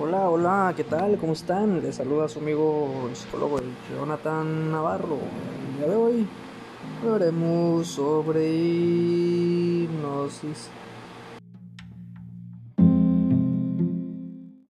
Hola, hola, ¿qué tal? ¿Cómo están? Les saluda su amigo el psicólogo Jonathan Navarro. El día de hoy hablaremos sobre hipnosis.